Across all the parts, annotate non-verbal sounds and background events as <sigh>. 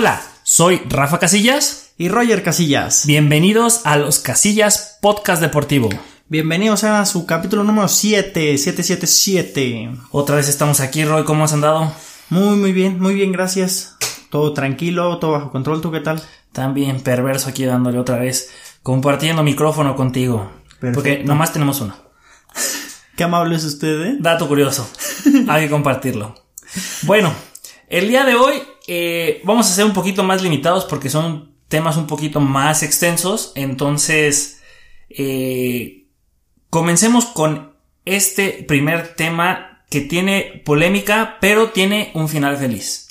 Hola, soy Rafa Casillas y Roger Casillas. Bienvenidos a los Casillas Podcast Deportivo. Bienvenidos a su capítulo número 7, 777. Otra vez estamos aquí, Roy, ¿cómo has andado? Muy, muy bien, muy bien, gracias. Todo tranquilo, todo bajo control, ¿tú qué tal? También perverso aquí dándole otra vez, compartiendo micrófono contigo. Porque nomás tenemos uno. <laughs> Qué amable es usted, ¿eh? Dato curioso. <laughs> Hay que compartirlo. Bueno, el día de hoy eh, vamos a ser un poquito más limitados porque son temas un poquito más extensos. Entonces, eh, comencemos con este primer tema que tiene polémica, pero tiene un final feliz.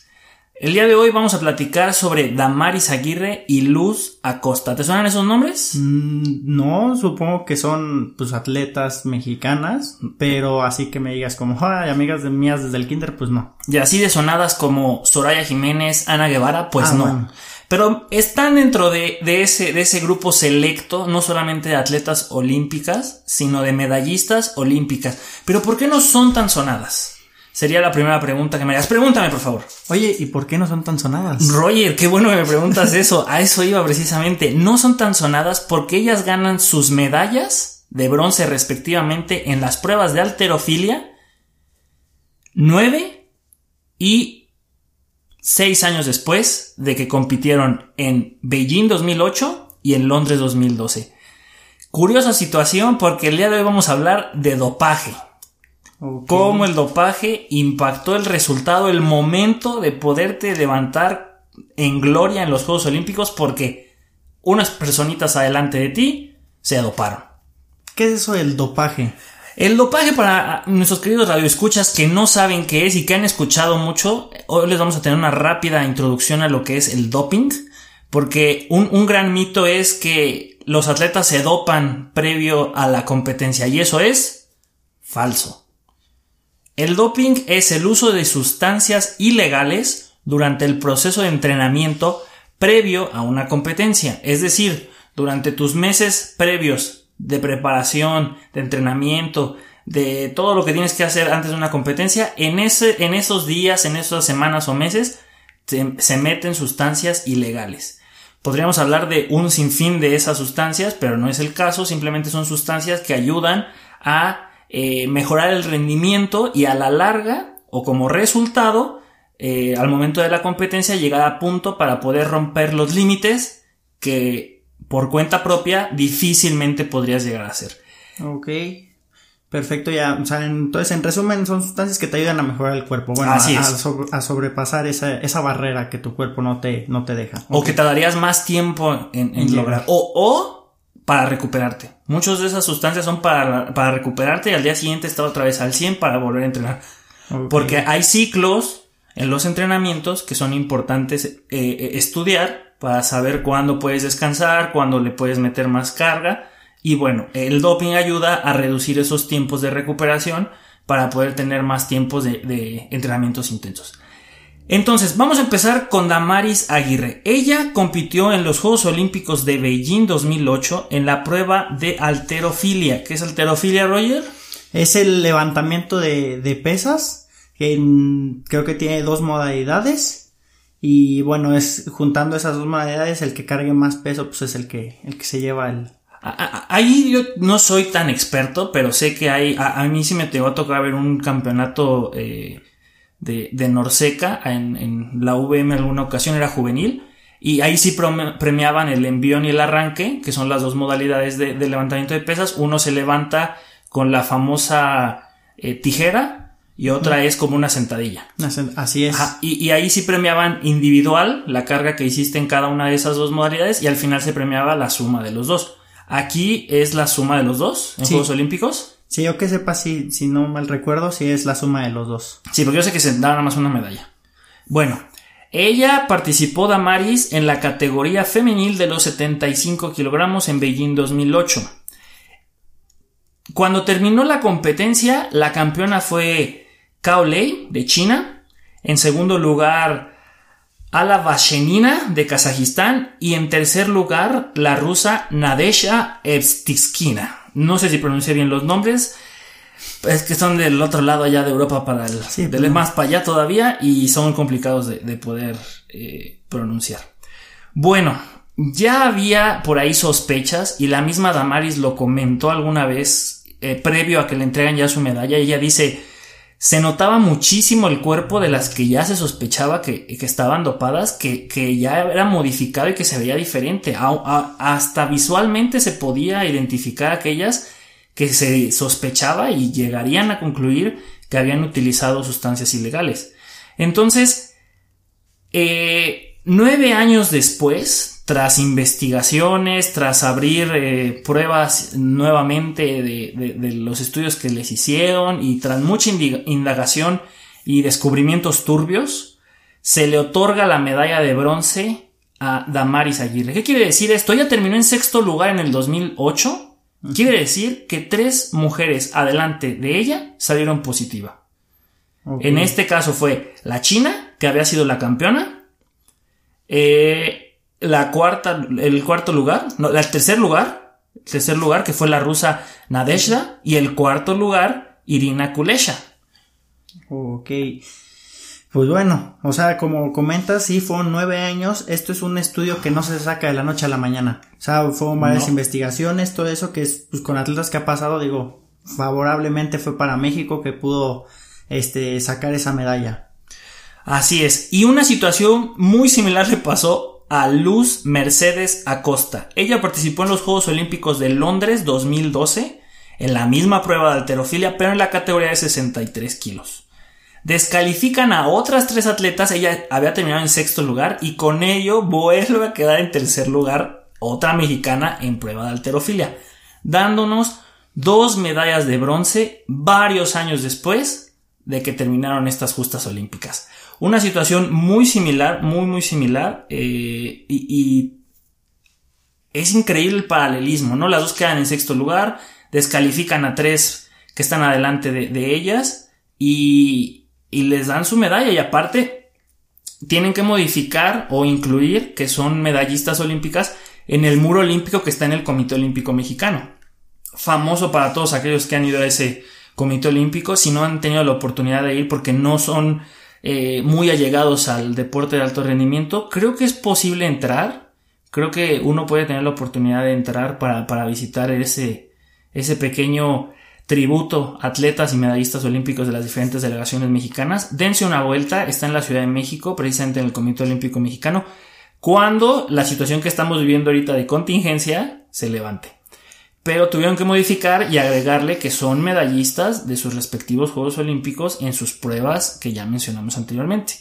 El día de hoy vamos a platicar sobre Damaris Aguirre y Luz Acosta. ¿Te suenan esos nombres? Mm, no, supongo que son pues atletas mexicanas, pero así que me digas como, ay, amigas de mías desde el kinder, pues no. Y así de sonadas como Soraya Jiménez, Ana Guevara, pues ah, no. Pero están dentro de, de, ese, de ese grupo selecto, no solamente de atletas olímpicas, sino de medallistas olímpicas. Pero ¿por qué no son tan sonadas? Sería la primera pregunta que me hagas. Pregúntame, por favor. Oye, ¿y por qué no son tan sonadas? Roger, qué bueno que me preguntas eso. A eso iba precisamente. No son tan sonadas porque ellas ganan sus medallas de bronce respectivamente en las pruebas de alterofilia nueve y seis años después de que compitieron en Beijing 2008 y en Londres 2012. Curiosa situación porque el día de hoy vamos a hablar de dopaje. Cómo el dopaje impactó el resultado, el momento de poderte levantar en gloria en los Juegos Olímpicos porque unas personitas adelante de ti se doparon. ¿Qué es eso del dopaje? El dopaje para nuestros queridos radioescuchas que no saben qué es y que han escuchado mucho, hoy les vamos a tener una rápida introducción a lo que es el doping, porque un, un gran mito es que los atletas se dopan previo a la competencia y eso es falso. El doping es el uso de sustancias ilegales durante el proceso de entrenamiento previo a una competencia, es decir, durante tus meses previos de preparación, de entrenamiento, de todo lo que tienes que hacer antes de una competencia, en, ese, en esos días, en esas semanas o meses, se meten sustancias ilegales. Podríamos hablar de un sinfín de esas sustancias, pero no es el caso, simplemente son sustancias que ayudan a eh, mejorar el rendimiento y a la larga o como resultado eh, al momento de la competencia llegar a punto para poder romper los límites que por cuenta propia difícilmente podrías llegar a hacer. Ok. Perfecto, ya, o sea, entonces en resumen son sustancias que te ayudan a mejorar el cuerpo, bueno, Así a, a, sobrepasar esa, esa, barrera que tu cuerpo no te, no te deja. O que te darías más tiempo en, en lograr. O, o para recuperarte. Muchas de esas sustancias son para, para recuperarte y al día siguiente estar otra vez al 100 para volver a entrenar. Porque hay ciclos en los entrenamientos que son importantes eh, eh, estudiar para saber cuándo puedes descansar, cuándo le puedes meter más carga. Y bueno, el doping ayuda a reducir esos tiempos de recuperación para poder tener más tiempos de, de entrenamientos intensos. Entonces, vamos a empezar con Damaris Aguirre. Ella compitió en los Juegos Olímpicos de Beijing 2008 en la prueba de alterofilia. ¿Qué es alterofilia, Roger? Es el levantamiento de, pesas, que creo que tiene dos modalidades. Y bueno, es juntando esas dos modalidades, el que cargue más peso, pues es el que, el que se lleva el, Ahí yo no soy tan experto, pero sé que hay, a, mí sí me te va a tocar ver un campeonato eh, de, de Norseca en, en, la VM en alguna ocasión, era juvenil. Y ahí sí premiaban el envión y el arranque, que son las dos modalidades de, levantamiento de pesas. Uno se levanta con la famosa eh, tijera y otra es como una sentadilla. Así es. Y, y, ahí sí premiaban individual la carga que hiciste en cada una de esas dos modalidades y al final se premiaba la suma de los dos. Aquí es la suma de los dos en Juegos Olímpicos. Sí, yo que sepa si, si no mal recuerdo, si es la suma de los dos. Sí, porque yo sé que se da nada más una medalla. Bueno, ella participó Damaris en la categoría femenil de los 75 kilogramos en Beijing 2008. Cuando terminó la competencia, la campeona fue Cao Lei de China. En segundo lugar, Ala Vashenina de Kazajistán. Y en tercer lugar, la rusa Nadesha Evstiskina no sé si pronuncié bien los nombres. Es que son del otro lado allá de Europa para el, Sí, del más para allá todavía y son complicados de, de poder eh, pronunciar. Bueno, ya había por ahí sospechas y la misma Damaris lo comentó alguna vez eh, previo a que le entregan ya su medalla. Ella dice, se notaba muchísimo el cuerpo de las que ya se sospechaba que, que estaban dopadas, que, que ya era modificado y que se veía diferente. A- a- hasta visualmente se podía identificar aquellas que se sospechaba y llegarían a concluir que habían utilizado sustancias ilegales. Entonces, eh, nueve años después, tras investigaciones, tras abrir eh, pruebas nuevamente de, de- de los estudios que les hicieron y tras mucha indagación y descubrimientos turbios, se le otorga la medalla de bronce a Damaris Aguirre. ¿Qué quiere decir esto? Ella terminó en sexto lugar en el 2008. Quiere decir que tres mujeres adelante de ella salieron positiva. En este caso fue la China, que había sido la campeona. eh, la cuarta, el cuarto lugar, no, el tercer lugar, el tercer lugar que fue la rusa Nadezhda y el cuarto lugar Irina Kulesha. Ok. Pues bueno, o sea, como comentas, sí, fueron nueve años. Esto es un estudio que no se saca de la noche a la mañana. O sea, fueron varias No. investigaciones, todo eso que es, pues con atletas que ha pasado, digo, favorablemente fue para México que pudo, este, sacar esa medalla. Así es. Y una situación muy similar le pasó a Luz Mercedes Acosta. Ella participó en los Juegos Olímpicos de Londres 2012 en la misma prueba de alterofilia, pero en la categoría de 63 kilos. Descalifican a otras tres atletas, ella había terminado en sexto lugar y con ello vuelve a quedar en tercer lugar otra mexicana en prueba de alterofilia, dándonos dos medallas de bronce varios años después de que terminaron estas justas olímpicas. Una situación muy similar, muy muy similar eh, y, es increíble el paralelismo, ¿no? Las dos quedan en sexto lugar, descalifican a tres que están adelante de, de ellas y, y les dan su medalla y aparte tienen que modificar o incluir que son medallistas olímpicas en el muro olímpico que está en el Comité Olímpico Mexicano. Famoso para todos aquellos que han ido a ese Comité Olímpico, si no han tenido la oportunidad de ir porque no son eh, muy allegados al deporte de alto rendimiento, creo que es posible entrar. Creo que uno puede tener la oportunidad de entrar para, para visitar ese, ese pequeño tributo a atletas y medallistas olímpicos de las diferentes delegaciones mexicanas. Dense una vuelta, está en la Ciudad de México, precisamente en el Comité Olímpico Mexicano, cuando la situación que estamos viviendo ahorita de contingencia se levante. Pero tuvieron que modificar y agregarle que son medallistas de sus respectivos Juegos Olímpicos en sus pruebas que ya mencionamos anteriormente.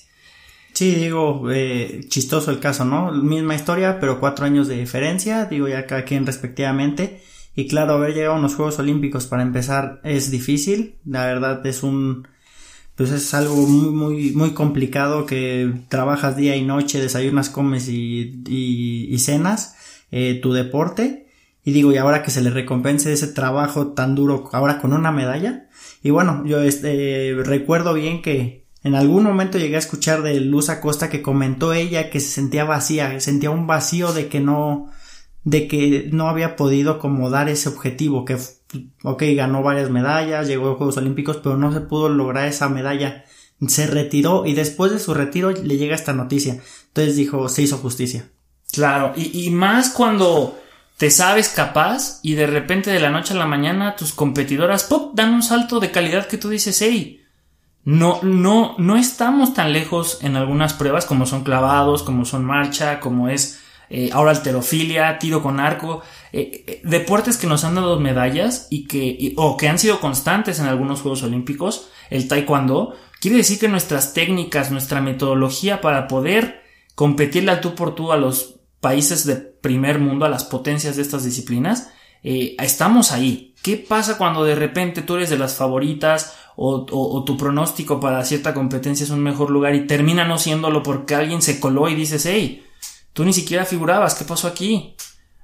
Sí, digo, eh, chistoso el caso, ¿no? Misma historia, pero cuatro años de diferencia, digo ya cada quien respectivamente. Y claro, haber llegado a unos Juegos Olímpicos para empezar es difícil, la verdad es un, pues es algo muy, muy, muy complicado que trabajas día y noche, desayunas, comes y, y, cenas, eh, tu deporte. Y digo, y ahora que se le recompense ese trabajo tan duro, ahora con una medalla. Y bueno, yo este, recuerdo bien que en algún momento llegué a escuchar de Luz Acosta que comentó ella que se sentía vacía, sentía un vacío de que no, de que no había podido como dar ese objetivo, que, ok, ganó varias medallas, llegó a Juegos Olímpicos, pero no se pudo lograr esa medalla. Se retiró y después de su retiro le llega esta noticia. Entonces dijo, se hizo justicia. Claro, y, y más cuando te sabes capaz y de repente de la noche a la mañana tus competidoras ¡pop! dan un salto de calidad que tú dices, hey, no, no, no estamos tan lejos en algunas pruebas como son clavados, como son marcha, como es eh, ahora alterofilia, tiro con arco, eh, eh, deportes que nos han dado medallas y que, o que han sido constantes en algunos Juegos Olímpicos, el taekwondo, quiere decir que nuestras técnicas, nuestra metodología para poder competirle al tú por tú a los países de primer mundo, a las potencias de estas disciplinas, eh, estamos ahí. ¿Qué pasa cuando de repente tú eres de las favoritas o, tu pronóstico para cierta competencia es un mejor lugar y termina no siéndolo porque alguien se coló y dices, hey, tú ni siquiera figurabas, ¿qué pasó aquí?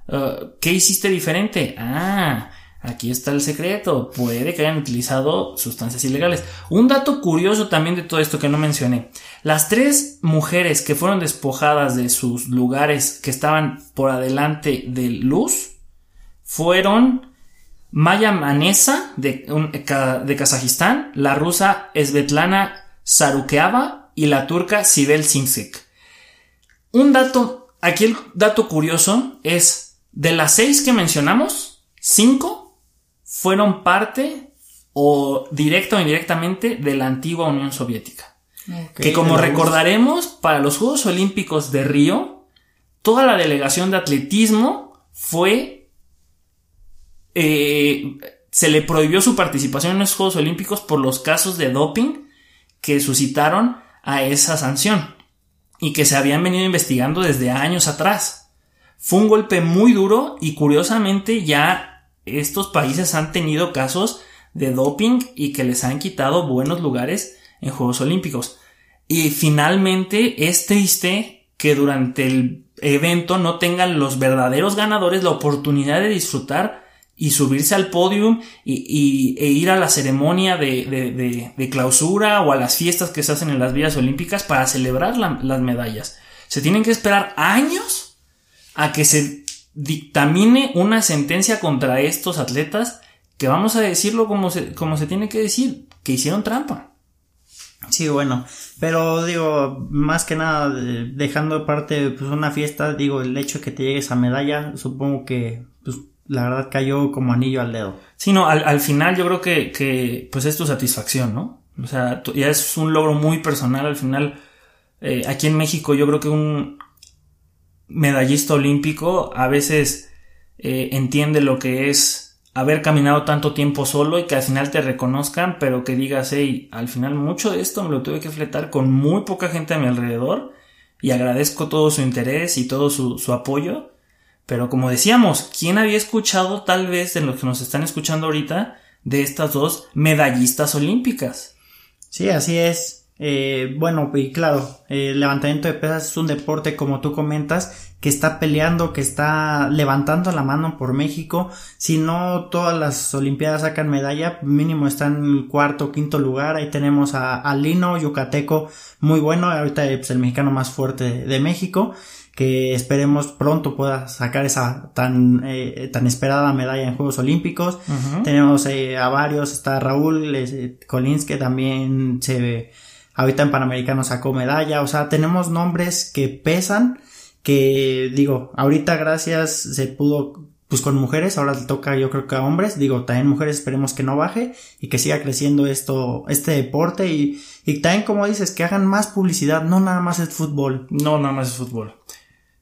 Uh, ¿Qué hiciste diferente? Ah, aquí está el secreto. Puede que hayan utilizado sustancias ilegales. Un dato curioso también de todo esto que no mencioné. Las tres mujeres que fueron despojadas de sus lugares que estaban por adelante de luz fueron Maya Manesa de, de Kazajistán, la rusa Svetlana Sarukeava y la turca Sibel Simsek. Un dato, aquí el dato curioso es, de las seis que mencionamos, cinco fueron parte o directa o indirectamente de la antigua Unión Soviética. que como recordaremos, para los Juegos Olímpicos de Río, toda la delegación de atletismo fue... Eh, se le prohibió su participación en los Juegos Olímpicos por los casos de doping que suscitaron a esa sanción y que se habían venido investigando desde años atrás. Fue un golpe muy duro y curiosamente ya estos países han tenido casos de doping y que les han quitado buenos lugares en Juegos Olímpicos. Y finalmente es triste que durante el evento no tengan los verdaderos ganadores la oportunidad de disfrutar y subirse al podium y, e ir a la ceremonia de, de, clausura o a las fiestas que se hacen en las vías olímpicas para celebrar las medallas. Se tienen que esperar años a que se dictamine una sentencia contra estos atletas que vamos a decirlo como se, como se tiene que decir, que hicieron trampa. Sí, bueno, pero digo, más que nada, dejando aparte pues una fiesta, digo, el hecho de que te llegue esa medalla, supongo que pues, la verdad cayó como anillo al dedo. Sí, no, al, final yo creo que, que, pues es tu satisfacción, ¿no? O sea, ya es un logro muy personal al final. Eh, aquí en México yo creo que un medallista olímpico a veces eh, entiende lo que es haber caminado tanto tiempo solo y que al final te reconozcan, pero que digas, hey, al final mucho de esto me lo tuve que fletar con muy poca gente a mi alrededor y agradezco todo su interés y todo su, su apoyo. Pero como decíamos, ¿quién había escuchado tal vez de los que nos están escuchando ahorita de estas dos medallistas olímpicas? Sí, así es. Eh, bueno, y claro, el levantamiento de pesas es un deporte, como tú comentas, que está peleando, que está levantando la mano por México. Si no todas las Olimpiadas sacan medalla, mínimo está en el cuarto quinto lugar. Ahí tenemos a, Lino, yucateco, muy bueno. Ahorita es pues, el mexicano más fuerte de, México que esperemos pronto pueda sacar esa tan eh, tan esperada medalla en Juegos Olímpicos. Tenemos eh, a varios, está Raúl eh, Collins que también se ahorita en Panamericano sacó medalla, o sea, tenemos nombres que pesan, que digo, ahorita gracias se pudo pues con mujeres, ahora le toca yo creo que a hombres, digo, también mujeres esperemos que no baje y que siga creciendo esto, este deporte y, y también como dices, que hagan más publicidad, no nada más es fútbol. No, nada más es fútbol.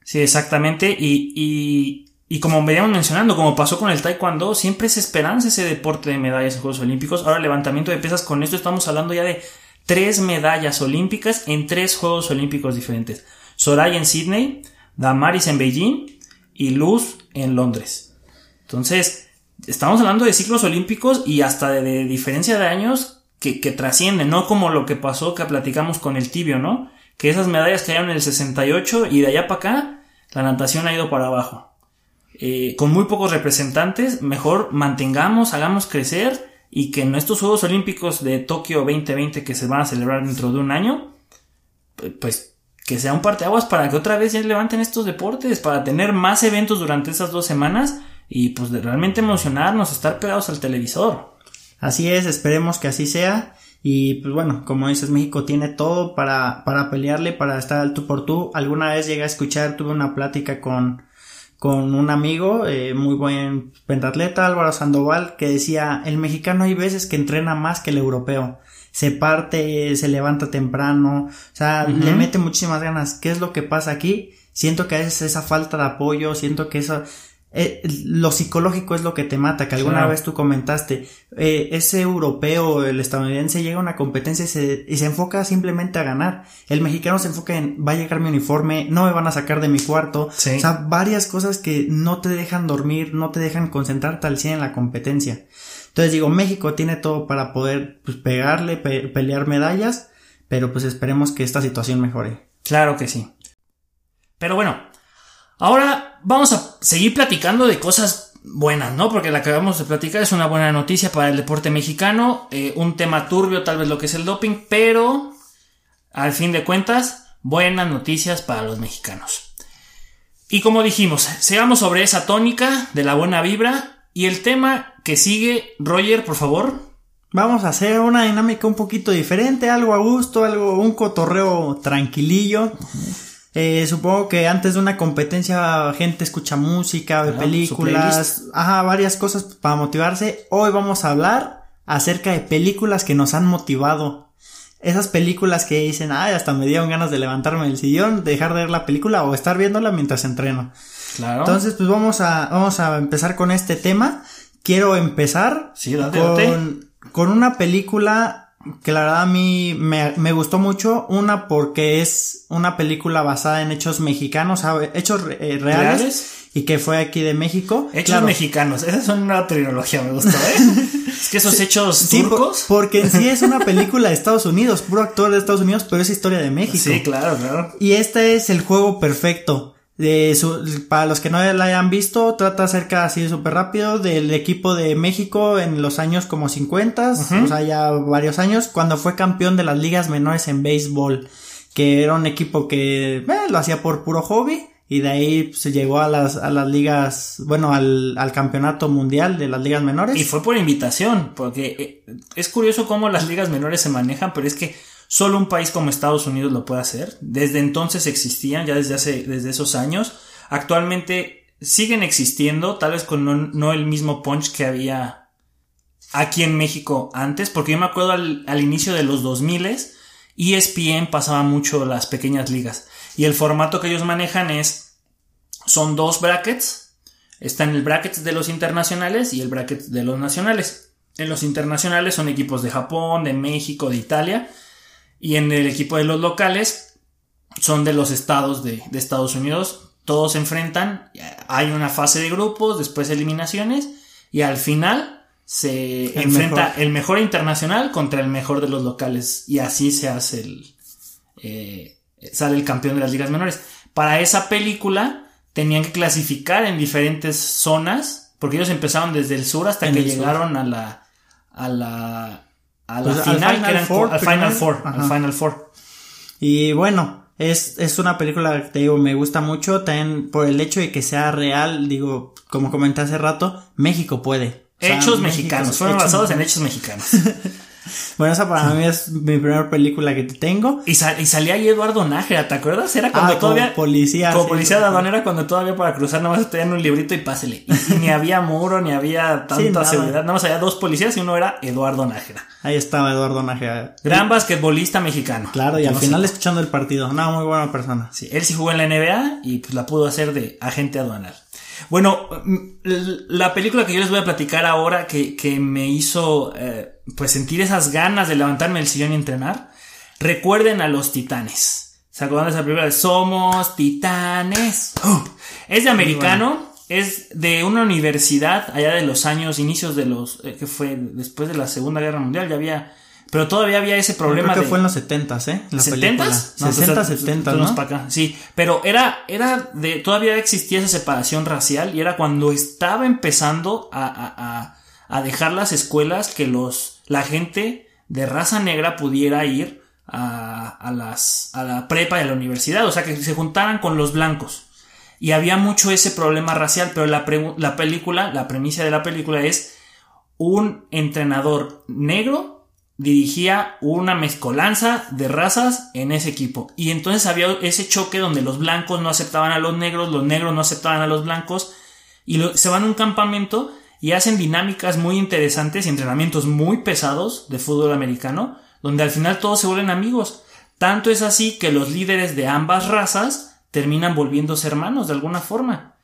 Sí, exactamente, y, y, y como veníamos mencionando, como pasó con el taekwondo, siempre es esperanza ese deporte de medallas en Juegos Olímpicos. Ahora levantamiento de pesas, con esto estamos hablando ya de tres medallas olímpicas en tres Juegos Olímpicos diferentes. Soraya en Sydney, Damaris en Beijing y Luz en Londres. Entonces, estamos hablando de ciclos olímpicos y hasta de, diferencia de años que, trascienden, no como lo que pasó que platicamos con el tibio, ¿no? Que esas medallas cayeron en el 68 y de allá para acá la natación ha ido para abajo. Eh, con muy pocos representantes, mejor mantengamos, hagamos crecer y que en estos Juegos Olímpicos de Tokio 2020 que se van a celebrar dentro de un año, pues que sea un parteaguas para que otra vez ya levanten estos deportes, para tener más eventos durante esas dos semanas y pues de realmente emocionarnos, estar pegados al televisor. Así es, esperemos que así sea. Y pues bueno, como dices, México tiene todo para, para pelearle, para estar al tú por tú. Alguna vez llegué a escuchar, tuve una plática con, con un amigo, eh, muy buen pentatleta, Álvaro Sandoval, que decía, el mexicano hay veces que entrena más que el europeo. Se parte, se levanta temprano, o sea, le mete muchísimas ganas. ¿Qué es lo que pasa aquí? Siento que a veces esa falta de apoyo, siento que eso, eh, lo psicológico es lo que te mata, que alguna vez tú comentaste, eh, ese europeo, el estadounidense llega a una competencia y se, y se enfoca simplemente a ganar. El mexicano se enfoca en, va a llegar mi uniforme, no me van a sacar de mi cuarto. O sea, varias cosas que no te dejan dormir, no te dejan concentrarte al 100 en la competencia. Entonces digo, México tiene todo para poder pues, pegarle, pelear medallas, pero pues esperemos que esta situación mejore. Claro que sí. Pero bueno, Ahora vamos a seguir platicando de cosas buenas, ¿no? Porque la que acabamos de platicar es una buena noticia para el deporte mexicano, eh, un tema turbio tal vez lo que es el doping, pero al fin de cuentas, buenas noticias para los mexicanos. Y como dijimos, sigamos sobre esa tónica de la buena vibra y el tema que sigue, Roger, por favor. Vamos a hacer una dinámica un poquito diferente, algo a gusto, algo, un cotorreo tranquilillo. Eh, supongo que antes de una competencia gente escucha música, ve películas, ajá, varias cosas para motivarse. Hoy vamos a hablar acerca de películas que nos han motivado. Esas películas que dicen, ay, hasta me dieron ganas de levantarme del sillón, dejar de ver la película o estar viéndola mientras entreno. Claro. Entonces, pues vamos a, vamos a empezar con este tema. Quiero empezar Sí, date, con, date. con una película que la verdad a mí me, me gustó mucho. Una porque es una película basada en hechos mexicanos, ¿sabe? hechos eh, reales, ¿Reales? y que fue aquí de México. Hechos Claro. mexicanos. Esa es una trilogía, me gustó, ¿eh? <laughs> es que esos hechos Sí, por- turcos. porque en sí es una película de Estados Unidos, puro actor de Estados Unidos, pero es historia de México. Sí, claro, claro. Y este es el juego perfecto. De su- para los que no la hayan visto, trata acerca así súper rápido del equipo de México en los años como 50, o sea, ya varios años, cuando fue campeón de las ligas menores en béisbol, que era un equipo que eh, lo hacía por puro hobby. Y de ahí se llegó a las, a las ligas, bueno, al, al campeonato mundial de las ligas menores. Y fue por invitación, porque eh, es curioso cómo las ligas menores se manejan, pero es que solo un país como Estados Unidos lo puede hacer. Desde entonces existían, ya desde hace, desde esos años. Actualmente siguen existiendo, tal vez con no, el mismo punch que había aquí en México antes, porque yo me acuerdo al, inicio de los 2000 ESPN pasaba mucho las pequeñas ligas. Y el formato que ellos manejan es, son dos brackets, Está en el bracket de los internacionales y el bracket de los nacionales. En los internacionales son equipos de Japón, de México, de Italia. Y en el equipo de los locales son de los estados de, de Estados Unidos. Todos se enfrentan. Hay una fase de grupos, después eliminaciones. Y al final se El enfrenta mejor. el mejor internacional contra el mejor de los locales. Y así se hace el. eh, sale el campeón de las ligas menores. Para esa película tenían que clasificar en diferentes zonas, porque ellos empezaron desde el sur hasta En que sur. llegaron a la a la a la Pues al final, Final que eran Four al Final. Four, al. Final Four. Y bueno, es, es una película que te digo, me gusta mucho, también por el hecho de que sea real, digo, como comenté hace rato, México puede. O sea, hechos México- mexicanos, fueron hechos- basados en hechos mexicanos. <laughs> Bueno, esa para mí es mi primera película que tengo. y, sal- y salía ahí Eduardo Nájera, ¿te acuerdas? Era cuando Ah, todavía como policía. como sí. policía de aduanera cuando todavía para cruzar nada más tenían un librito y pásele. Y, y ni había muro, ni había <laughs> tanta nada. seguridad. Nada más había dos policías y uno era Eduardo Nájera. Ahí estaba Eduardo Nájera. Gran basquetbolista mexicano. Claro, y al final sé- escuchando el partido. No, muy buena persona. Sí, él sí jugó en la NBA y pues la pudo hacer de agente aduanal. Bueno, mm, la película que yo les voy a platicar ahora que, que me hizo eh, pues sentir esas ganas de levantarme del sillón y entrenar. Recuerden a los titanes. ¿Se acuerdan de esa película? de Somos titanes. ¡Oh! Es de americano. Es de una universidad allá de los años, inicios de los, eh, que fue después de la Segunda Guerra Mundial, ya había, pero todavía había ese problema Creo que de, fue en los 70 ¿eh? La ¿70s? película. No, 60, tú- tú- 70, tú nos ¿no? pa' acá. Sí, pero era, era de, todavía existía esa separación racial y era cuando estaba empezando a, a, a, a dejar las escuelas que los, la gente de raza negra pudiera ir a, a las, a la prepa y a la universidad, o sea, que se juntaran con los blancos. Y había mucho ese problema racial, pero la, pregu- la película, la premisa de la película es un entrenador negro dirigía una mezcolanza de razas en ese equipo. Y entonces había ese choque donde los blancos no aceptaban a los negros, los negros no aceptaban a los blancos, y se van a un campamento y hacen dinámicas muy interesantes y entrenamientos muy pesados de fútbol americano, donde al final todos se vuelven amigos. Tanto es así que los líderes de ambas razas terminan volviéndose hermanos de alguna forma.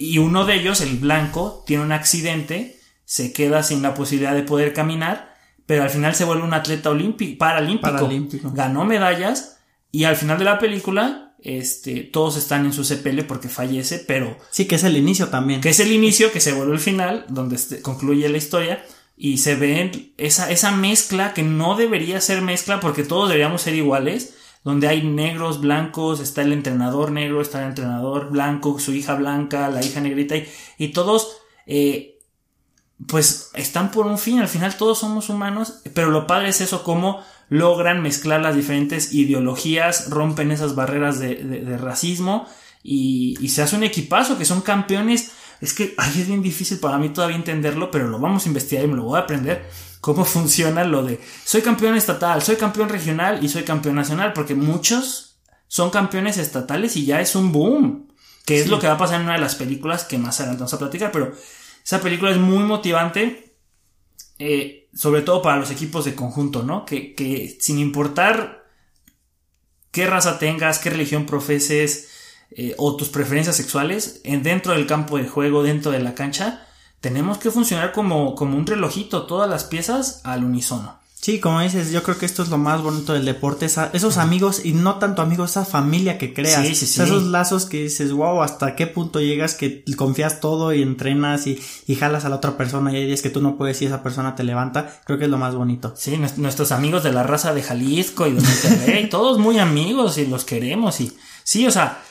Y uno de ellos, el blanco, tiene un accidente, se queda sin la posibilidad de poder caminar, pero al final se vuelve un atleta olímpico, paralímpico. Paralímpico. Ganó medallas y al final de la película, este, todos están en su sepelio porque fallece, pero Sí, que es el inicio también. que es el inicio, que se vuelve el final, donde este- concluye la historia, y se ve esa, esa mezcla que no debería ser mezcla porque todos deberíamos ser iguales, donde hay negros, blancos, está el entrenador negro, está el entrenador blanco, su hija blanca, la hija negrita, y, y todos, eh, pues están por un fin, al final todos somos humanos, pero lo padre es eso, cómo logran mezclar las diferentes ideologías, rompen esas barreras de, de- de racismo y, y se hace un equipazo que son campeones. es que ahí es bien difícil para mí todavía entenderlo, pero lo vamos a investigar y me lo voy a aprender. Cómo <laughs> funciona lo de soy campeón estatal, soy campeón regional y soy campeón nacional, porque muchos son campeones estatales y ya es un boom. Que es lo que va a pasar en una de las películas que más adelante vamos a platicar, pero esa película es muy motivante, eh, sobre todo para los equipos de conjunto, ¿no? Que, que sin importar qué raza tengas, qué religión profeses eh, o tus preferencias sexuales, en, dentro del campo de juego, dentro de la cancha, tenemos que funcionar como, como un relojito, todas las piezas al unísono. Sí, como dices, yo creo que esto es lo más bonito del deporte, esos amigos y no tanto amigos, esa familia que creas, esos lazos que dices, wow, hasta qué punto llegas que confías todo y entrenas y, y, jalas a la otra persona y hay días que tú no puedes y esa persona te levanta, creo que es lo más bonito. Sí, nuestros amigos de la raza de Jalisco y de Monterrey, <laughs> todos muy amigos y los queremos y sí, o sea,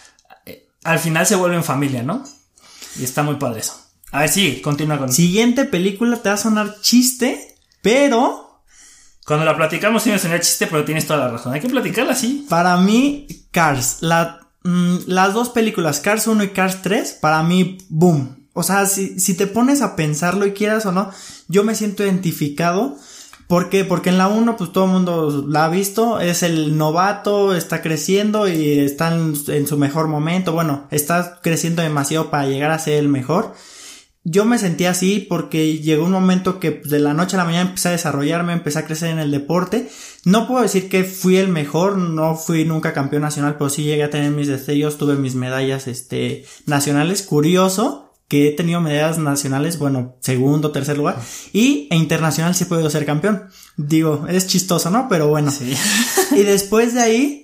eh, al final se vuelven familia, ¿no? Y está muy padre eso. A ver, sí, continúa con. Siguiente película te va a sonar chiste, pero cuando la platicamos sí me sonó chiste, pero tienes toda la razón. Hay que platicarla así. Para mí, Cars, la, mm, las dos películas, Cars 1 y Cars 3, para mí, boom. O sea, si, si te pones a pensarlo y quieras o no, yo me siento identificado. ¿Por qué? Porque en la 1, pues todo el mundo la ha visto, es el novato, está creciendo y está en, en su mejor momento. Bueno, está creciendo demasiado para llegar a ser el mejor yo me sentía así porque llegó un momento que pues, de la noche a la mañana empecé a desarrollarme, empecé a crecer en el deporte. No puedo decir que fui el mejor, no fui nunca campeón nacional, pero sí llegué a tener mis destellos, tuve mis medallas este nacionales. Curioso que he tenido medallas nacionales, bueno, segundo, tercer lugar, y e internacional sí he podido ser campeón. Digo, es chistoso, ¿no? Pero bueno. Sí. y después de ahí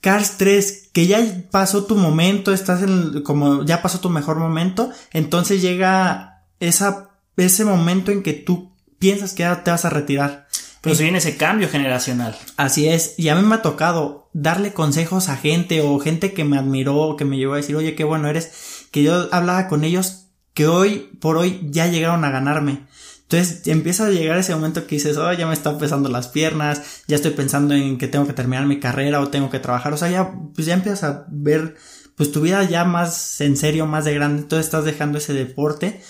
Cars 3, que ya pasó tu momento, estás en, como ya pasó tu mejor momento, entonces llega esa, ese momento en que tú piensas que ya te vas a retirar. Pero se viene ese cambio generacional. Así es, y a mí me ha tocado darle consejos a gente o gente que me admiró, que me llevó a decir, oye, qué bueno eres, que yo hablaba con ellos que hoy por hoy ya llegaron a ganarme. Entonces empieza a llegar ese momento que dices, oh, ya me están pesando las piernas, ya estoy pensando en que tengo que terminar mi carrera o tengo que trabajar, o sea, ya, pues ya empiezas a ver, pues tu vida ya más en serio, más de grande, entonces estás dejando ese deporte,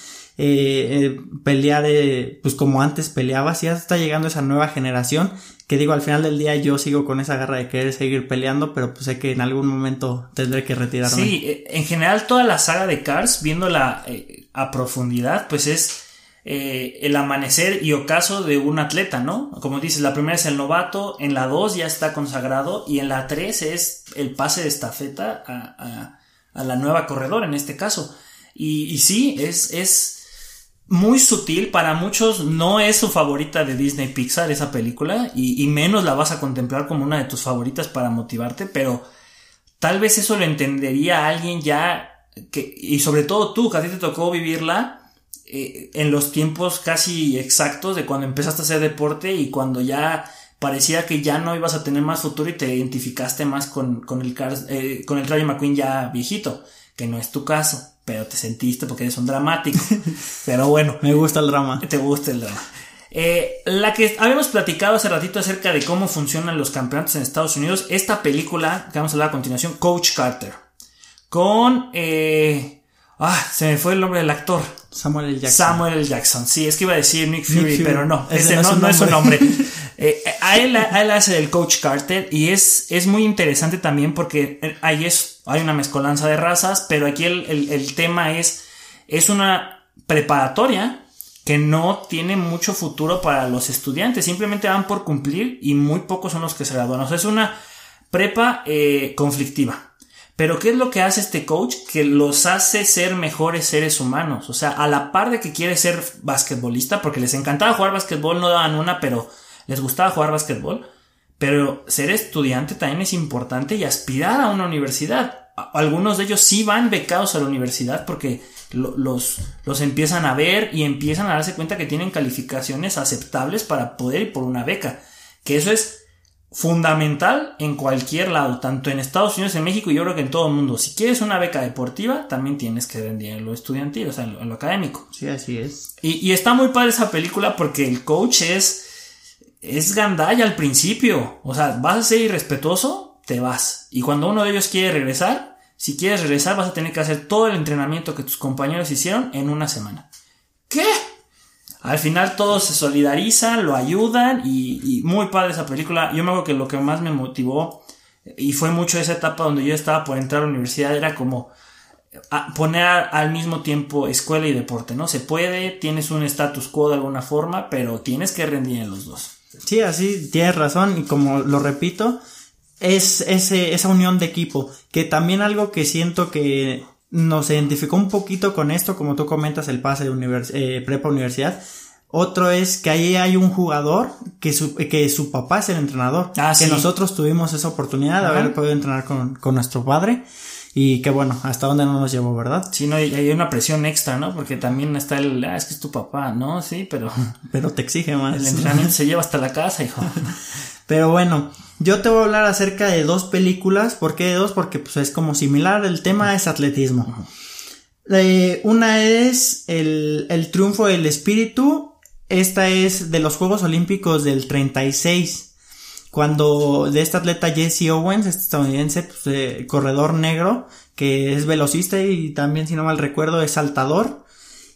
eh, eh, pelear, eh, pues como antes peleabas, ya está llegando esa nueva generación, que digo, al final del día yo sigo con esa garra de querer seguir peleando, pero pues sé que en algún momento tendré que retirarme. Sí, en general toda la saga de Cars, viéndola a profundidad, pues es eh, el amanecer y ocaso de un atleta, ¿no? Como dices, la primera es el novato, en la 2 ya está consagrado y en la 3 es el pase de estafeta a, la nueva corredora en este caso. Y, sí, es, es muy sutil, para muchos no es su favorita de Disney Pixar esa película y, menos la vas a contemplar como una de tus favoritas para motivarte, pero tal vez eso lo entendería alguien ya y sobre todo tú, que a ti te tocó vivirla, eh, en los tiempos casi exactos de cuando empezaste a hacer deporte y cuando ya parecía que ya no ibas a tener más futuro y te identificaste más con, con el, eh, con el Rayo McQueen ya viejito, que no es tu caso, pero te sentiste porque eres un dramático. <laughs> pero bueno. Me gusta el drama. Te gusta el drama. Eh, la que habíamos platicado hace ratito acerca de cómo funcionan los campeonatos en Estados Unidos, esta película que vamos a hablar a continuación, Coach Carter, con... ah, se me fue el nombre del actor. Samuel L. Jackson. Samuel L. Jackson. Sí, es que iba a decir Nick Fury, pero no, ese, no, es su nombre. <laughs> Eh, a, él, hace el coach Carter y es, es muy interesante también porque ahí es, hay una mezcolanza de razas, pero aquí el, tema es, es una preparatoria que no tiene mucho futuro para los estudiantes, simplemente van por cumplir y muy pocos son los que se gradúan. O sea, es una prepa eh, conflictiva. Pero ¿qué es lo que hace este coach? Que los hace ser mejores seres humanos. O sea, a la par de que quiere ser basquetbolista, porque les encantaba jugar basquetbol, no daban una, pero les gustaba jugar basquetbol. Pero ser estudiante también es importante y aspirar a una universidad. Algunos de ellos sí van becados a la universidad porque los, los empiezan a ver y empiezan a darse cuenta que tienen calificaciones aceptables para poder ir por una beca. Que eso es fundamental en cualquier lado, tanto en Estados Unidos, en México y yo creo que en todo el mundo. Si quieres una beca deportiva, también tienes que vender en lo estudiantil, o sea, en lo, académico. Sí, así es. Y, está muy padre esa película porque el coach es, es gandalla al principio. O sea, vas a ser irrespetuoso, te vas. Y cuando uno de ellos quiere regresar, Si quieres regresar vas a tener que hacer todo el entrenamiento que tus compañeros hicieron en una semana. ¿Qué? Al final todos se solidarizan, lo ayudan y, muy padre esa película. Yo me acuerdo que lo que más me motivó y fue mucho esa etapa donde yo estaba por entrar a la universidad era como poner al mismo tiempo escuela y deporte, ¿no? Se puede, tienes un status quo de alguna forma, pero tienes que rendir en los dos. Sí, así tienes razón y como lo repito, es ese, esa unión de equipo, que también algo que siento que nos identificó un poquito con esto, como tú comentas, el pase de eh, prepa universidad. Otro es que ahí hay un jugador que su, que su papá es el entrenador. Ah, que nosotros tuvimos esa oportunidad de haber podido entrenar con, con nuestro padre. Y que bueno, hasta dónde no nos llevó, ¿verdad? Sí, no, hay una presión extra, ¿no? Porque también está el, ah, es que es tu papá, ¿no? Sí, pero... <laughs> Pero te exige más. El entrenamiento se lleva hasta la casa, hijo. <laughs> Pero bueno, yo te voy a hablar acerca de dos películas. ¿Por qué de dos? Porque pues es como similar, el tema es atletismo. Eh, una es el, el triunfo del espíritu. Esta es de los Juegos Olímpicos del 36 cuando de este atleta Jesse Owens, este estadounidense, pues, corredor negro, que es velocista y también, si no mal recuerdo, es saltador,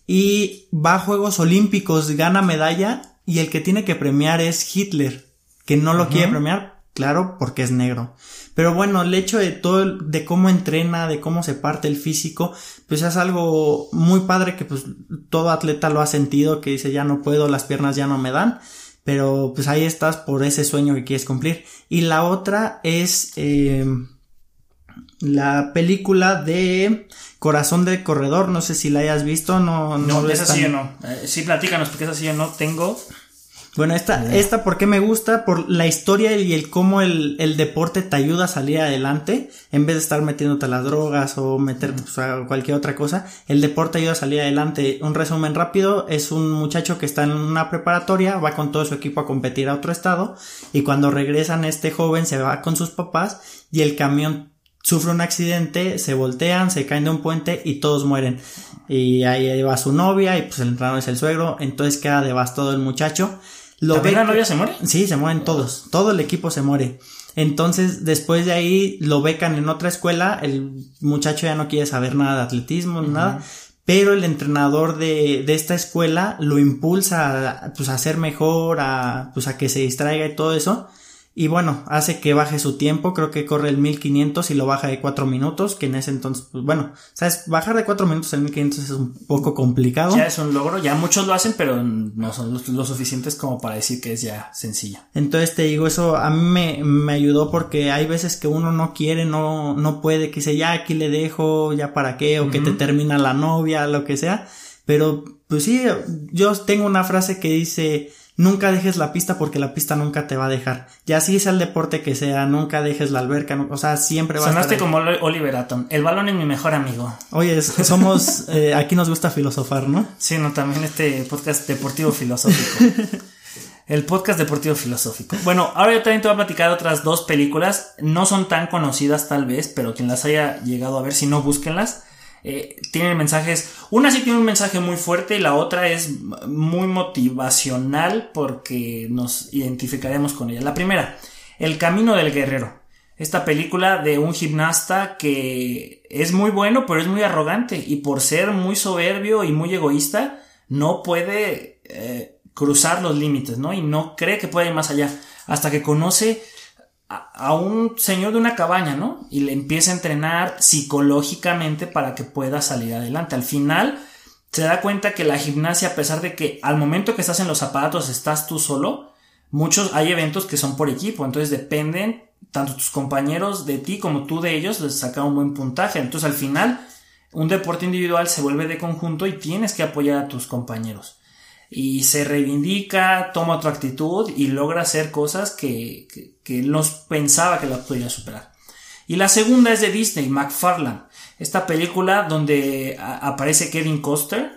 y va a Juegos Olímpicos, gana medalla, y el que tiene que premiar es Hitler, que no lo quiere premiar, claro, porque es negro. Pero bueno, el hecho de todo, de cómo entrena, de cómo se parte el físico, pues es algo muy padre que pues todo atleta lo ha sentido, que dice ya no puedo, las piernas ya no me dan pero pues ahí estás por ese sueño que quieres cumplir. Y la otra es eh, la película de Corazón de Corredor, no sé si la hayas visto, no... No, esa sí yo no. Eh, sí, platícanos, porque esa sí yo no tengo. Bueno, esta, esta, ¿por qué me gusta? Por la historia y el cómo el, el, deporte te ayuda a salir adelante, en vez de estar metiéndote a las drogas o meterte pues, a cualquier otra cosa, el deporte ayuda a salir adelante. Un resumen rápido, es un muchacho que está en una preparatoria, va con todo su equipo a competir a otro estado, y cuando regresan este joven se va con sus papás, y el camión sufre un accidente, se voltean, se caen de un puente y todos mueren. Y ahí va su novia y pues el entrenador es el suegro, entonces queda devastado el muchacho lo ¿La novia se muere? Sí, se mueren todos. Todo el equipo se muere. Entonces, después de ahí lo becan en otra escuela. El muchacho ya no quiere saber nada de atletismo, nada. Pero el entrenador de, de esta escuela lo impulsa a, pues, a ser mejor, a, pues, a que se distraiga y todo eso. Y bueno, hace que baje su tiempo, creo que corre el 1500 y lo baja de 4 minutos, que en ese entonces, pues bueno, sabes, bajar de 4 minutos en 1500 es un poco complicado. Ya es un logro, ya muchos lo hacen, pero no son lo, suficientes como para decir que es ya sencillo. Entonces te digo, eso a mí me, me ayudó porque hay veces que uno no quiere, no, no puede, que dice, ya aquí le dejo, ya para qué, o que te termina la novia, lo que sea. Pero, pues sí, yo tengo una frase que dice, Nunca dejes la pista porque la pista nunca te va a dejar. Ya así sea el deporte que sea, nunca dejes la alberca, o sea, siempre va a estar. como Oliver Atom. El balón es mi mejor amigo. Oye, somos, <laughs> eh, aquí nos gusta filosofar, ¿no? Sí, no, también este podcast deportivo filosófico. <laughs> el podcast deportivo filosófico. Bueno, ahora yo también te voy a platicar otras dos películas. No son tan conocidas tal vez, pero quien las haya llegado a ver, si no, búsquenlas. Eh, tienen mensajes, una sí tiene un mensaje muy fuerte y la otra es muy motivacional porque nos identificaremos con ella. La primera, El Camino del Guerrero. Esta película de un gimnasta que es muy bueno pero es muy arrogante y por ser muy soberbio y muy egoísta no puede eh, cruzar los límites, ¿no? Y no cree que puede ir más allá hasta que conoce a, un señor de una cabaña, ¿no? Y le empieza a entrenar psicológicamente para que pueda salir adelante. Al final se da cuenta que la gimnasia, a pesar de que al momento que estás en los aparatos estás tú solo, muchos hay eventos que son por equipo, entonces dependen tanto tus compañeros de ti como tú de ellos les saca un buen puntaje. Entonces al final un deporte individual se vuelve de conjunto y tienes que apoyar a tus compañeros y se reivindica, toma otra actitud y logra hacer cosas que, que, no pensaba que las podía superar. Y la segunda es de Disney, McFarlane. Esta película donde aparece Kevin Costner,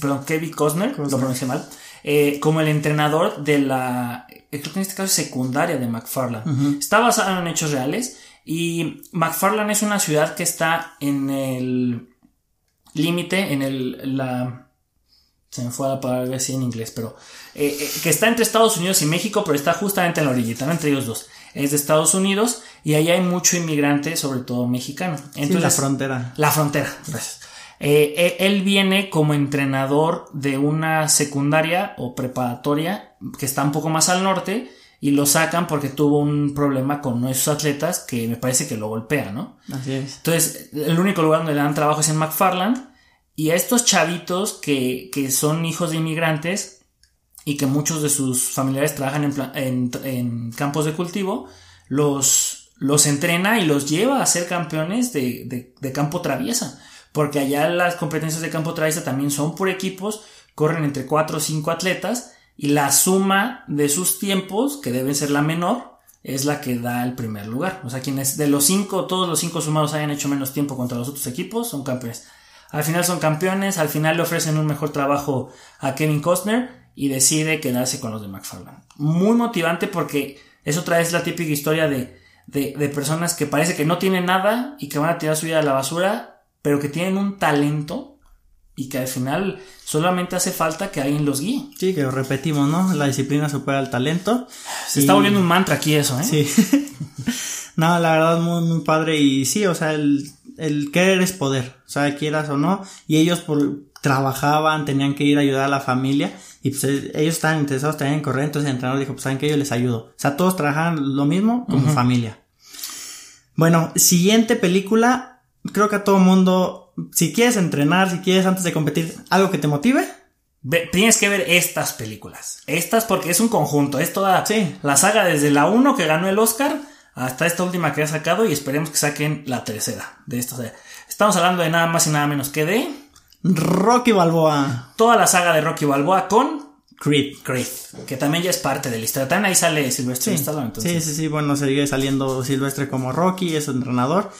perdón, Kevin Costner, lo pronuncié mal, eh, como el entrenador de la, creo que en este caso es secundaria de McFarlane. Está basada en hechos reales y McFarlane es una ciudad que está en el límite, en el, la, se me fue la palabra así en inglés, pero eh, eh, que está entre Estados Unidos y México, pero está justamente en la orillita, ¿no? entre ellos dos. Es de Estados Unidos y ahí hay mucho inmigrante, sobre todo mexicano. Entonces, la frontera. La frontera, gracias. Eh, él viene como entrenador de una secundaria o preparatoria que está un poco más al norte y lo sacan porque tuvo un problema con uno de sus atletas que me parece que lo golpea, ¿no? Así es. Entonces, el único lugar donde le dan trabajo es en McFarland y a estos chavitos que, que son hijos de inmigrantes y que muchos de sus familiares trabajan en, en, campos de cultivo, los, los entrena y los lleva a ser campeones de, de, campo traviesa porque allá las competencias de campo traviesa también son por equipos, corren entre 4 o 5 atletas y la suma de sus tiempos, que deben ser la menor, es la que da el primer lugar. O sea, quienes de los 5, todos los 5 sumados hayan hecho menos tiempo contra los otros equipos, son campeones. Al final son campeones, al final le ofrecen un mejor trabajo a Kevin Costner y decide quedarse con los de McFarland. Muy motivante porque eso trae la típica historia de, de, de personas que parece que no tienen nada y que van a tirar su vida a la basura pero que tienen un talento y que al final solamente hace falta que alguien los guíe. Sí, que lo repetimos, ¿no? La disciplina supera el talento. Se está volviendo un mantra aquí eso, ¿eh? Sí. <laughs> no, la verdad muy, muy padre y sí, o sea, el, el querer es poder, o sea, quieras o no, y ellos por, trabajaban, tenían que ir a ayudar a la familia y pues eh, ellos estaban interesados también en correr, entonces el entrenador dijo, pues saben que yo les ayudo. O sea, todos trabajaban lo mismo como familia. Bueno, siguiente película, creo que a todo mundo, si quieres entrenar, si quieres antes de competir, algo que te motive. tienes que ver estas películas. Estas porque es un conjunto. Es toda la saga desde la 1 que ganó el Oscar hasta esta última que ha sacado y esperemos que saquen la tercera de esto. estamos hablando de nada más y nada menos que de... Rocky Balboa. Toda la saga de Rocky Balboa con Creed. Creed, que también ya es parte de la historia. También ahí sale Silvestre sí. Sí, sí, sí, bueno, sigue saliendo Silvestre como Rocky, es entrenador.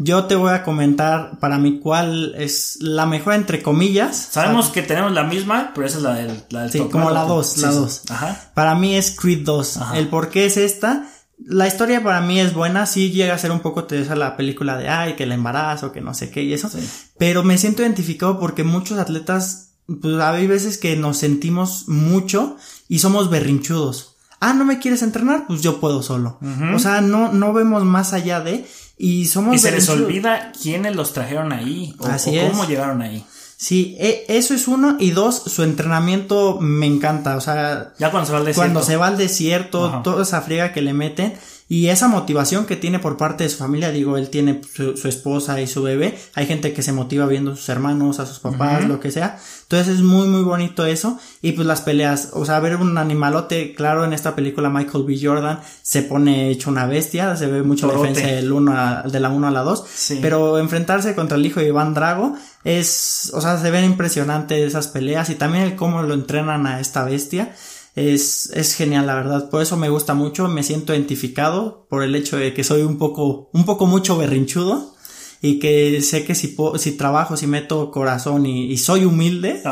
Yo te voy a comentar para mí cuál es la mejor entre comillas. Sabemos que tenemos la misma, pero esa es la del, la del Sí, como la 2, la 2. Ajá. Para mí es Creed 2. El por qué es esta. La historia para mí es buena, sí llega a ser un poco esa la película de ay, que el embarazo, que no sé qué y eso. Pero me siento identificado porque muchos atletas, pues hay veces que nos sentimos mucho y somos berrinchudos. Ah, ¿no me quieres entrenar? Pues yo puedo solo. O sea, no, no vemos más allá de, y somos Y se les olvida quiénes los trajeron ahí o, cómo llegaron ahí. Sí, e, eso es uno. Y dos, su entrenamiento me encanta. O sea, ya cuando se va al desierto. Cuando se va al desierto, toda esa friega que le meten. Y esa motivación que tiene por parte de su familia, digo, él tiene su, esposa y su bebé, hay gente que se motiva viendo a sus hermanos, a sus papás, lo que sea. Entonces es muy, muy bonito eso. Y pues las peleas, o sea, ver un animalote, claro, en esta película Michael B. Jordan se pone hecho una bestia, se ve mucho defensa del uno de la 1 a la 2. Pero enfrentarse contra el hijo de Iván Drago es, o sea, se ven impresionantes esas peleas y también el cómo lo entrenan a esta bestia es, es genial, la verdad. Por eso me gusta mucho, me siento identificado por el hecho de que soy un poco, un poco mucho berrinchudo y que sé que si, si trabajo, si meto corazón y, soy humilde,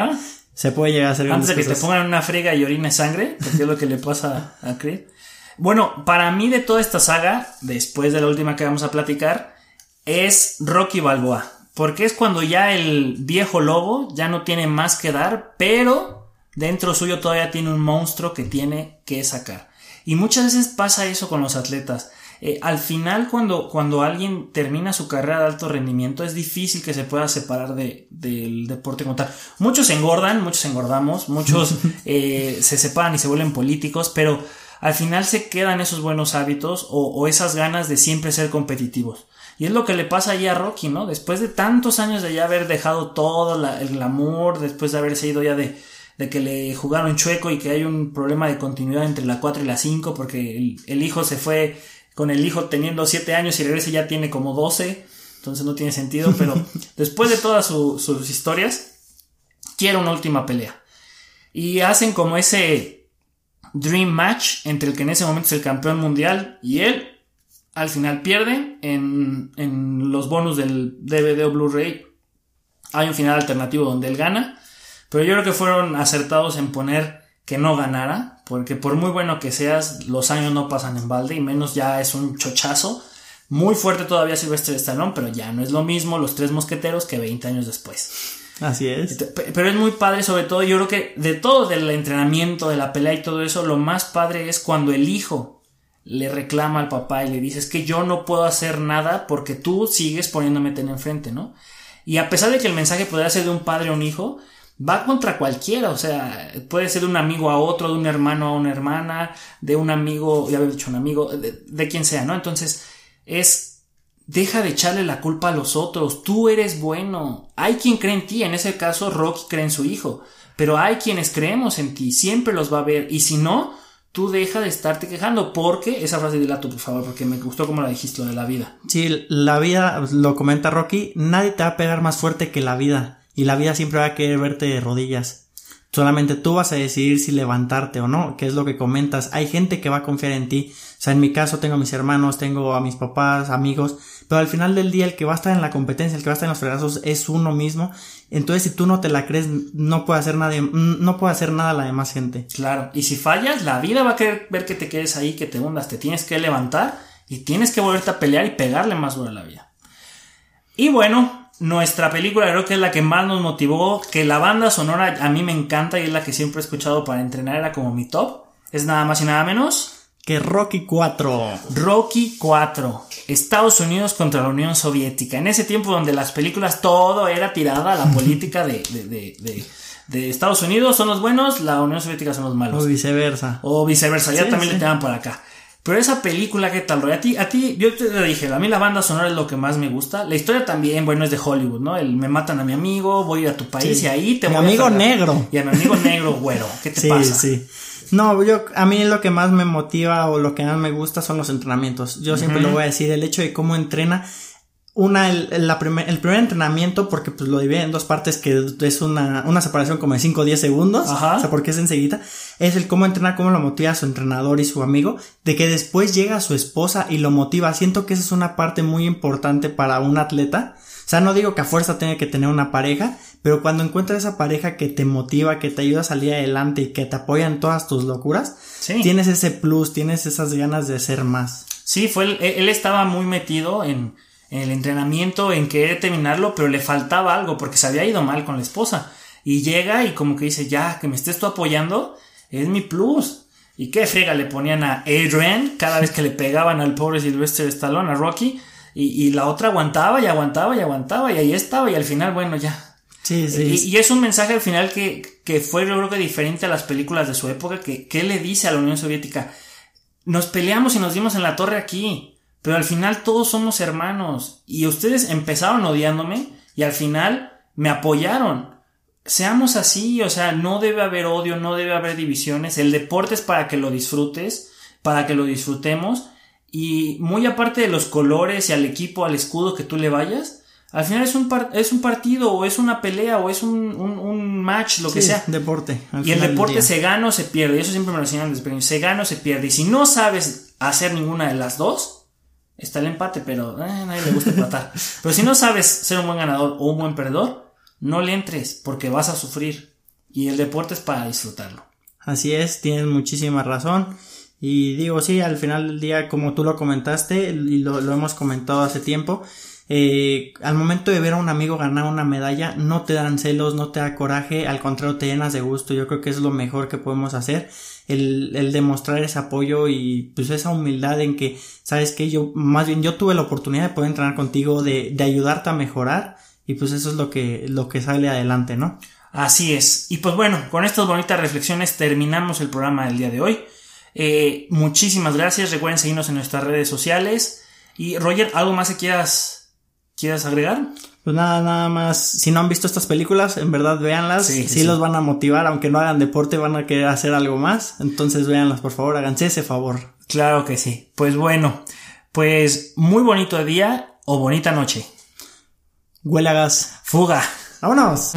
<laughs> se puede llegar a ser Antes de que te pongan una frega y orines sangre, porque es lo que le pasa a Creed. Bueno, para mí de toda esta saga, después de la última que vamos a platicar, es Rocky Balboa. Porque es cuando ya el viejo lobo ya no tiene más que dar, pero dentro suyo todavía tiene un monstruo que tiene que sacar. Y muchas veces pasa eso con los atletas. Eh, al final, cuando, cuando alguien termina su carrera de alto rendimiento, es difícil que se pueda separar de, del deporte como tal. Muchos engordan, muchos engordamos, muchos <laughs> eh, se separan y se vuelven políticos, pero al final se quedan esos buenos hábitos o, o, esas ganas de siempre ser competitivos. Y es lo que le pasa ahí a Rocky, ¿no? Después de tantos años de ya haber dejado todo el glamour, después de haberse ido ya de, de que le jugaron chueco y que hay un problema de continuidad entre la 4 y la 5 porque el, hijo se fue con el hijo teniendo 7 años y regresa ya tiene como 12, entonces no tiene sentido, pero <laughs> después de todas sus historias, quiere una última pelea. Y hacen como ese Dream Match entre el que en ese momento es el campeón mundial y él. Al final pierde en, en los bonus del DVD o Blu-ray. Hay un final alternativo donde él gana. Pero yo creo que fueron acertados en poner que no ganara, porque por muy bueno que seas, los años no pasan en balde y menos ya es un chochazo. Muy fuerte todavía Silvestre Stallone, pero ya no es lo mismo los tres mosqueteros que 20 años después. Así es. Pero es muy padre, sobre todo, yo creo que de todo del entrenamiento, de la pelea y todo eso, lo más padre es cuando el hijo le reclama al papá y le dice es que yo no puedo hacer nada porque tú sigues poniéndome ten enfrente, ¿no? Y a pesar de que el mensaje podría ser de un padre a un hijo, va contra cualquiera, o sea, puede ser de un amigo a otro, de un hermano a una hermana, de un amigo, ya había dicho un amigo, de, quien sea, ¿no? Entonces, es, deja de echarle la culpa a los otros, tú eres bueno, hay quien cree en ti, en ese caso Rocky cree en su hijo, pero hay quienes creemos en ti, siempre los va a ver, y si no, tú deja de estarte quejando, porque, esa frase de tú, por favor, porque me gustó como la dijiste, lo de la vida. Sí, la vida, lo comenta Rocky, nadie te va a pegar más fuerte que la vida y la vida siempre va a querer verte de rodillas. Solamente tú vas a decidir si levantarte o no, que es lo que comentas. Hay gente que va a confiar en ti. O sea, en mi caso tengo a mis hermanos, tengo a mis papás, amigos, pero al final del día el que va a estar en la competencia, el que va a estar en los fregazos es uno mismo. Entonces, si tú no te la crees, no puede hacer nadie, no puede hacer nada la demás gente. Claro, y si fallas, la vida va a querer ver que te quedes ahí, que te hundas, te tienes que levantar y tienes que volverte a pelear y pegarle más duro a la vida. Y bueno, nuestra película creo que es la que más nos motivó, que la banda sonora a mí me encanta y es la que siempre he escuchado para entrenar, era como mi top. Es nada más y nada menos que Rocky 4. Rocky 4. Estados Unidos contra la Unión Soviética. En ese tiempo donde las películas todo era tirada a la <laughs> política de, de, Estados Unidos son los buenos, la Unión Soviética son los malos. O viceversa. O viceversa, ya también le tiran por acá. Pero esa película, ¿qué tal, Roy? A ti, a ti, yo te dije, a mí la banda sonora es lo que más me gusta. La historia también, bueno, es de Hollywood, ¿no? El me matan a mi amigo, voy a tu país y ahí te mi voy amigo negro. Y a mi amigo negro, <laughs> güero. ¿Qué te pasa? Sí, sí. No, yo, a mí lo que más me motiva o lo que más me gusta son los entrenamientos. Yo siempre lo voy a decir, el hecho de cómo entrena una, el, el primer entrenamiento, porque pues lo divide en dos partes, que es una, una separación como de 5 o 10 segundos, Ajá. o sea, porque es enseguida, es el cómo entrenar, cómo lo motiva a su entrenador y su amigo, de que después llega su esposa y lo motiva. Siento que esa es una parte muy importante para un atleta. O sea, no digo que a fuerza tenga que tener una pareja, pero cuando encuentras esa pareja que te motiva, que te ayuda a salir adelante y que te apoya en todas tus locuras, tienes ese plus, tienes esas ganas de ser más. Sí, fue él estaba muy metido en, en el entrenamiento, en querer terminarlo, pero le faltaba algo porque se había ido mal con la esposa. Y llega y como que dice, ya, que me estés tú apoyando, es mi plus. Y qué frega le ponían a Adrian cada vez que le pegaban al pobre Sylvester Stallone, a Rocky. Y, la otra aguantaba y aguantaba y aguantaba y ahí estaba y al final, bueno, ya. Sí, sí. Y, es un mensaje al final que, que fue yo creo que diferente a las películas de su época, que, que le dice a la Unión Soviética, nos peleamos y nos dimos en la torre aquí pero al final todos somos hermanos. Y ustedes empezaron odiándome y al final me apoyaron. Seamos así, o sea, no debe haber odio, no debe haber divisiones. El deporte es para que lo disfrutes, para que lo disfrutemos. Y muy aparte de los colores y al equipo, al escudo que tú le vayas, al final es un, es un partido o es una pelea o es un, un, match, lo que sea. deporte. Y el deporte se gana o se pierde. Y eso siempre me lo enseñan desde Se gana o se pierde. Y si no sabes hacer ninguna de las dos, está el empate, pero eh, a nadie le gusta empatar. <laughs> pero si no sabes ser un buen ganador o un buen perdedor, no le entres porque vas a sufrir. Y el deporte es para disfrutarlo. Así es, tienes muchísima razón. Y digo, sí, al final del día, como tú lo comentaste, y lo, lo hemos comentado hace tiempo, eh, al momento de ver a un amigo ganar una medalla, no te dan celos, no te da coraje, al contrario, te llenas de gusto. Yo creo que es lo mejor que podemos hacer el, el demostrar ese apoyo y pues esa humildad en que, sabes que yo, más bien yo tuve la oportunidad de poder entrenar contigo, de, de ayudarte a mejorar y pues eso es lo que, lo que sale adelante, ¿no? Así es. Y pues bueno, con estas bonitas reflexiones terminamos el programa del día de hoy. Eh, muchísimas gracias. Recuerden seguirnos en nuestras redes sociales. Y Roger, ¿algo más que quieras, quieras agregar? Pues nada, nada más. Si no han visto estas películas, en verdad véanlas. Sí, sí, los van a motivar, aunque no hagan deporte, van a querer hacer algo más. Entonces véanlas, por favor, háganse ese favor. Claro que sí. Pues bueno, pues muy bonito día o bonita noche. Huele a gas. Fuga. Vámonos.